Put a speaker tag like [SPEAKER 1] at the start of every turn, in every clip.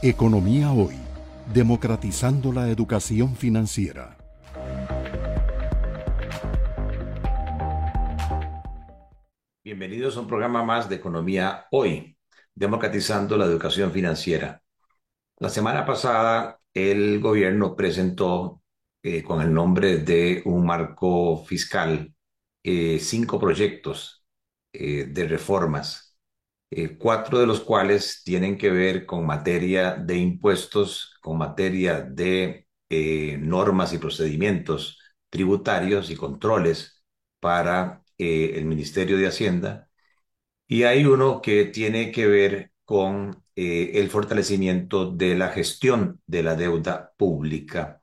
[SPEAKER 1] Economía Hoy, democratizando la educación financiera.
[SPEAKER 2] Bienvenidos a un programa más de Economía Hoy, democratizando la educación financiera. La semana pasada el gobierno presentó eh, con el nombre de un marco fiscal eh, cinco proyectos eh, de reformas eh, cuatro de los cuales tienen que ver con materia de impuestos, con materia de eh, normas y procedimientos tributarios y controles para eh, el Ministerio de Hacienda. Y hay uno que tiene que ver con el fortalecimiento de la gestión de la deuda pública.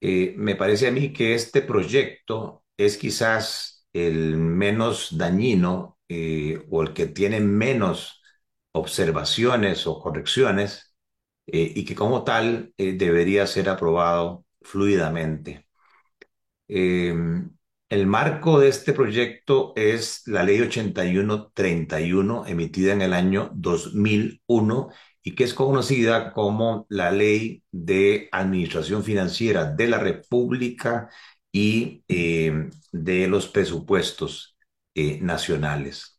[SPEAKER 2] me parece a mí que este proyecto es quizás el menos dañino eh, o el que tiene menos observaciones o correcciones eh, y que como tal eh, debería ser aprobado fluidamente. Em, el marco de este proyecto es la Ley 8131 emitida en el año 2001 y que es conocida como la Ley de Administración Financiera de la República y em, de los presupuestos eh, nacionales.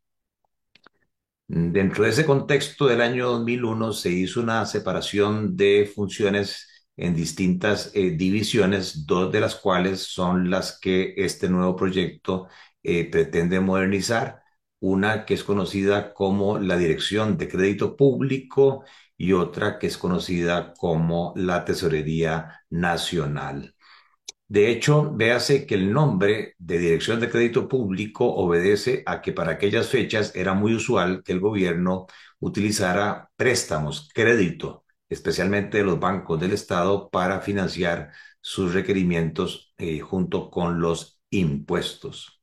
[SPEAKER 2] Dentro de ese contexto del año 2001 se hizo una separación de funciones en distintas eh, divisiones, dos de las cuales son las que este nuevo proyecto eh, pretende modernizar. Una que es conocida como la Dirección de Crédito Público y otra que es conocida como la Tesorería Nacional. De hecho, véase que el nombre de Dirección de Crédito Público obedece a que para aquellas fechas era muy usual que el gobierno utilizara préstamos, crédito, especialmente de los bancos del Estado, para financiar sus requerimientos eh, junto con los impuestos.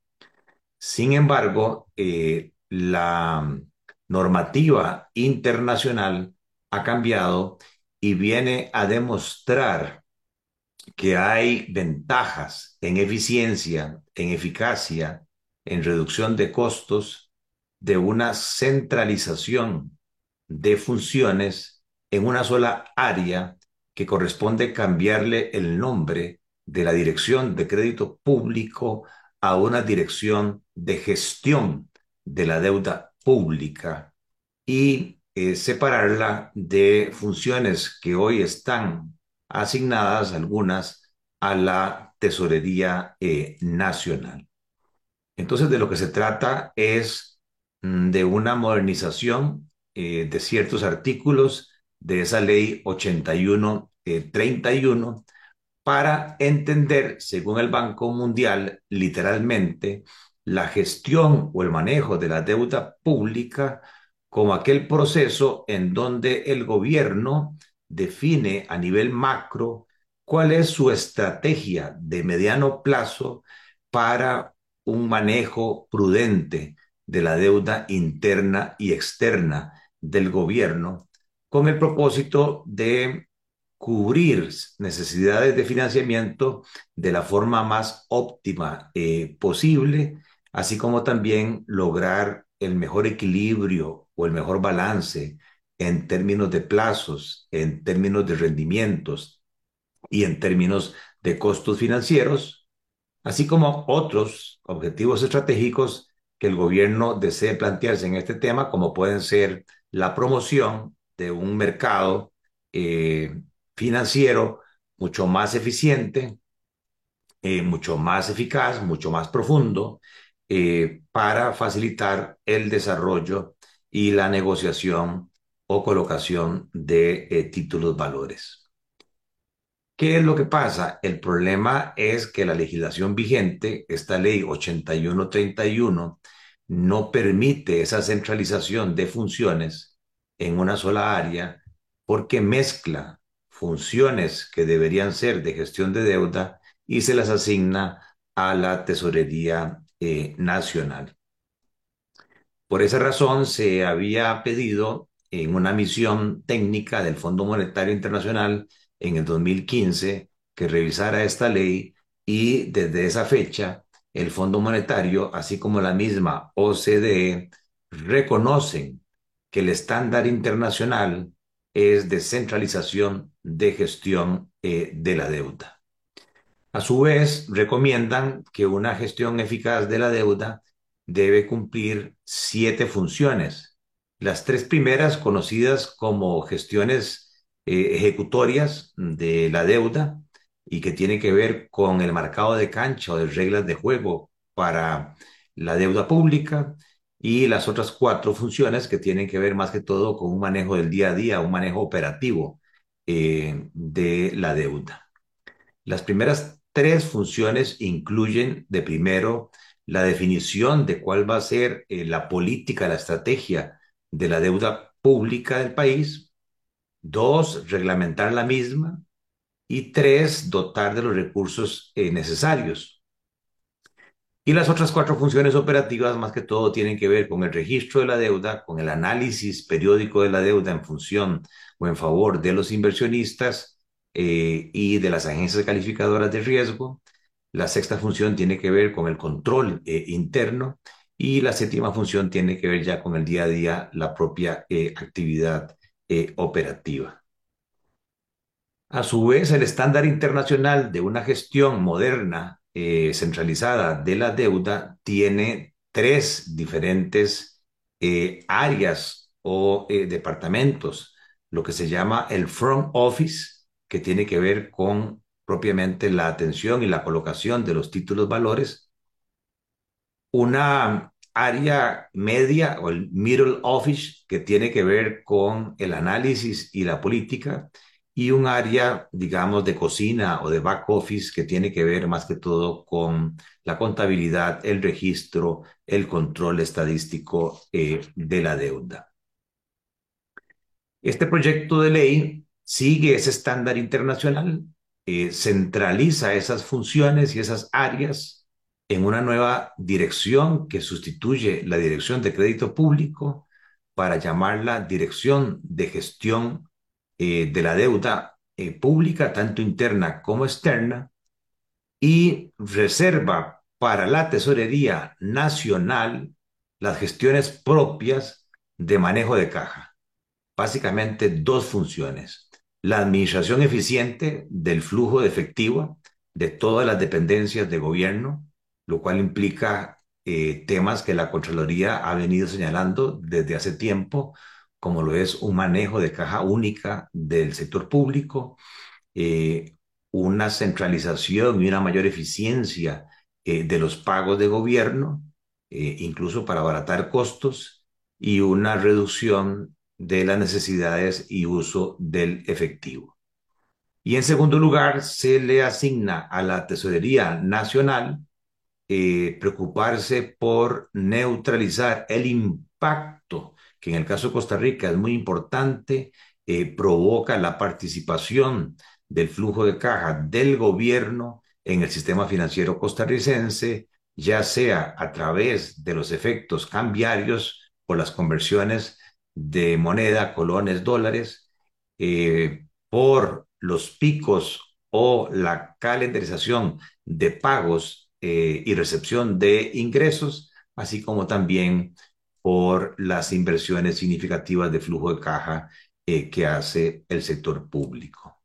[SPEAKER 2] Sin embargo, eh, la normativa internacional ha cambiado y viene a demostrar que hay ventajas en eficiencia, en eficacia, en reducción de costos de una centralización de funciones en una sola área que corresponde cambiarle el nombre de la Dirección de Crédito Público a una Dirección de Gestión de la Deuda Pública y eh, separarla de funciones que hoy están asignadas algunas a la Tesorería eh, Nacional. Entonces, de lo que se trata es mm, de una modernización eh, de ciertos artículos de esa ley 81-31 eh, para entender, según el Banco Mundial, literalmente, la gestión o el manejo de la deuda pública como aquel proceso en donde el gobierno define a nivel macro cuál es su estrategia de mediano plazo para un manejo prudente de la deuda interna y externa del gobierno con el propósito de cubrir necesidades de financiamiento de la forma más óptima eh, posible, así como también lograr el mejor equilibrio o el mejor balance en términos de plazos, en términos de rendimientos y en términos de costos financieros, así como otros objetivos estratégicos que el gobierno desee plantearse en este tema, como pueden ser la promoción de un mercado eh, financiero mucho más eficiente, eh, mucho más eficaz, mucho más profundo, eh, para facilitar el desarrollo y la negociación o colocación de eh, títulos valores. ¿Qué es lo que pasa? El problema es que la legislación vigente, esta ley 8131, no permite esa centralización de funciones en una sola área porque mezcla funciones que deberían ser de gestión de deuda y se las asigna a la Tesorería eh, Nacional. Por esa razón se había pedido en una misión técnica del Fondo Monetario Internacional en el 2015 que revisara esta ley y desde esa fecha el Fondo Monetario, así como la misma OCDE, reconocen que el estándar internacional es descentralización de gestión eh, de la deuda. A su vez, recomiendan que una gestión eficaz de la deuda debe cumplir siete funciones. Las tres primeras, conocidas como gestiones eh, ejecutorias de la deuda y que tienen que ver con el marcado de cancha o de reglas de juego para la deuda pública y las otras cuatro funciones que tienen que ver más que todo con un manejo del día a día, un manejo operativo eh, de la deuda. Las primeras tres funciones incluyen de primero la definición de cuál va a ser eh, la política, la estrategia de la deuda pública del país. Dos, reglamentar la misma. Y tres, dotar de los recursos eh, necesarios. Y las otras cuatro funciones operativas, más que todo, tienen que ver con el registro de la deuda, con el análisis periódico de la deuda en función o en favor de los inversionistas eh, y de las agencias calificadoras de riesgo, la sexta función tiene que ver con el control eh, interno y la séptima función tiene que ver ya con el día a día, la propia eh, actividad eh, operativa. A su vez, el estándar internacional de una gestión moderna centralizada de la deuda tiene tres diferentes áreas o departamentos, lo que se llama el front office, que tiene que ver con propiamente la atención y la colocación de los títulos valores, una área media o el middle office que tiene que ver con el análisis y la política y un área, digamos, de cocina o de back office que tiene que ver más que todo con la contabilidad, el registro, el control estadístico eh, de la deuda. Este proyecto de ley sigue ese estándar internacional eh, centraliza esas funciones y esas áreas en una nueva dirección que sustituye la dirección de crédito público para llamarla dirección de gestión eh, de la deuda eh, pública, tanto interna como externa, y reserva para la Tesorería Nacional las gestiones propias de manejo de caja. Básicamente dos funciones la administración eficiente del flujo de efectivo de todas las dependencias de gobierno, lo cual implica eh, temas que la Contraloría ha venido señalando desde hace tiempo, como lo es un manejo de caja única del sector público, eh, una centralización y una mayor eficiencia eh, de los pagos de gobierno, incluso para abaratar costos, y una reducción de las necesidades y uso del efectivo. Y en segundo lugar, se le asigna a la Tesorería Nacional eh, preocuparse por neutralizar el impacto que en el caso de Costa Rica es muy importante, eh, provoca la participación del flujo de caja del gobierno en el sistema financiero costarricense, ya sea a través de los efectos cambiarios o las conversiones de moneda, colones, dólares, eh, por los picos o la calendarización de pagos eh, y recepción de ingresos, así como también por las inversiones significativas de flujo de caja eh, que hace el sector público.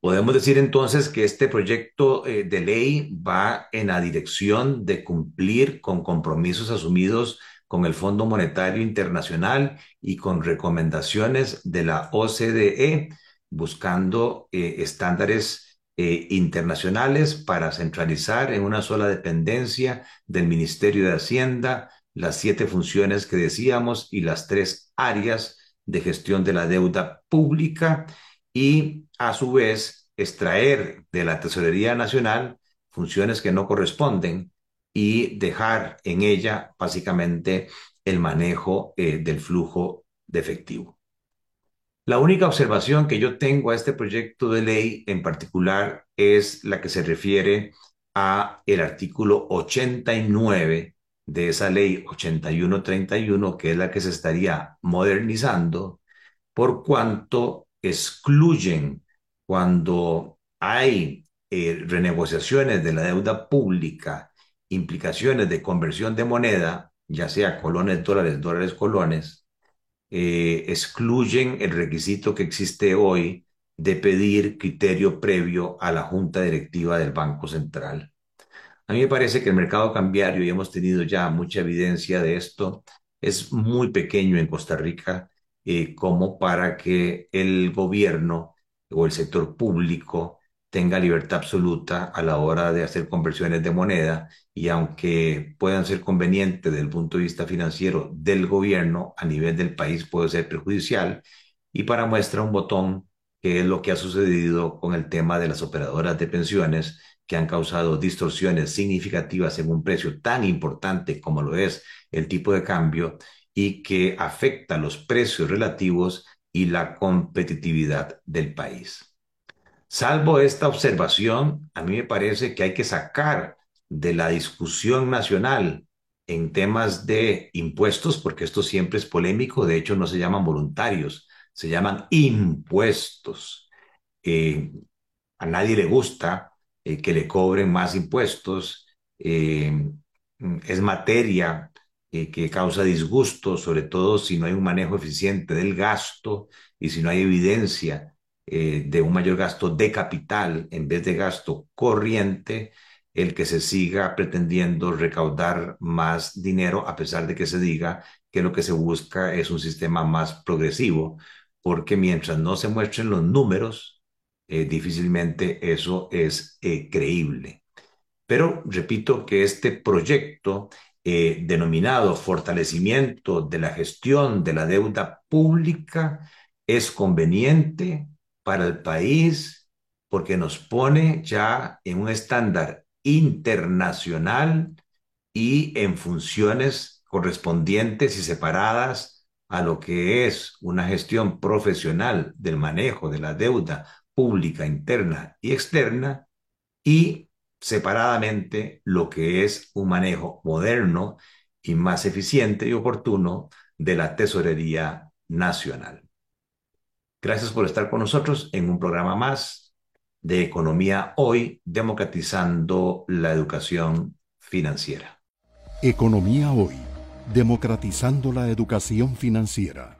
[SPEAKER 2] Podemos decir entonces que este proyecto de ley va en la dirección de cumplir con compromisos asumidos con el Fondo Monetario Internacional y con recomendaciones de la OCDE, buscando eh, estándares eh, internacionales para centralizar en una sola dependencia del Ministerio de Hacienda las siete funciones que decíamos y las tres áreas de gestión de la deuda pública y a su vez extraer de la Tesorería Nacional funciones que no corresponden y dejar en ella básicamente el manejo eh, del flujo de efectivo. La única observación que yo tengo a este proyecto de ley en particular es la que se refiere a el artículo 89 de esa ley 8131, que es la que se estaría modernizando, por cuanto excluyen cuando hay eh, renegociaciones de la deuda pública implicaciones de conversión de moneda, ya sea colones, dólares, dólares, colones, eh, excluyen el requisito que existe hoy de pedir criterio previo a la junta directiva del Banco Central. A mí me parece que el mercado cambiario, y hemos tenido ya mucha evidencia de esto, es muy pequeño en Costa Rica eh, como para que el gobierno o el sector público tenga libertad absoluta a la hora de hacer conversiones de moneda y aunque puedan ser convenientes desde el punto de vista financiero del gobierno, a nivel del país puede ser perjudicial. Y para muestra un botón, que es lo que ha sucedido con el tema de las operadoras de pensiones, que han causado distorsiones significativas en un precio tan importante como lo es el tipo de cambio y que afecta los precios relativos y la competitividad del país. Salvo esta observación, a mí me parece que hay que sacar de la discusión nacional en temas de impuestos, porque esto siempre es polémico, de hecho no se llaman voluntarios, se llaman impuestos. Eh, a nadie le gusta eh, que le cobren más impuestos, eh, es materia que causa disgusto, sobre todo si no hay un manejo eficiente del gasto y si no hay evidencia eh, de un mayor gasto de capital en vez de gasto corriente, el que se siga pretendiendo recaudar más dinero, a pesar de que se diga que lo que se busca es un sistema más progresivo, porque mientras no se muestren los números, eh, difícilmente eso es eh, creíble. Pero repito que este proyecto denominado fortalecimiento de la gestión de la deuda pública es conveniente, para el país porque nos pone ya en un estándar internacional y en funciones correspondientes y separadas a lo que es una gestión profesional del manejo de la deuda pública interna y externa y separadamente lo que es un manejo moderno y más eficiente y oportuno de la tesorería nacional. Gracias por estar con nosotros en un programa más de Economía Hoy, democratizando la educación financiera.
[SPEAKER 1] Economía Hoy, democratizando la educación financiera.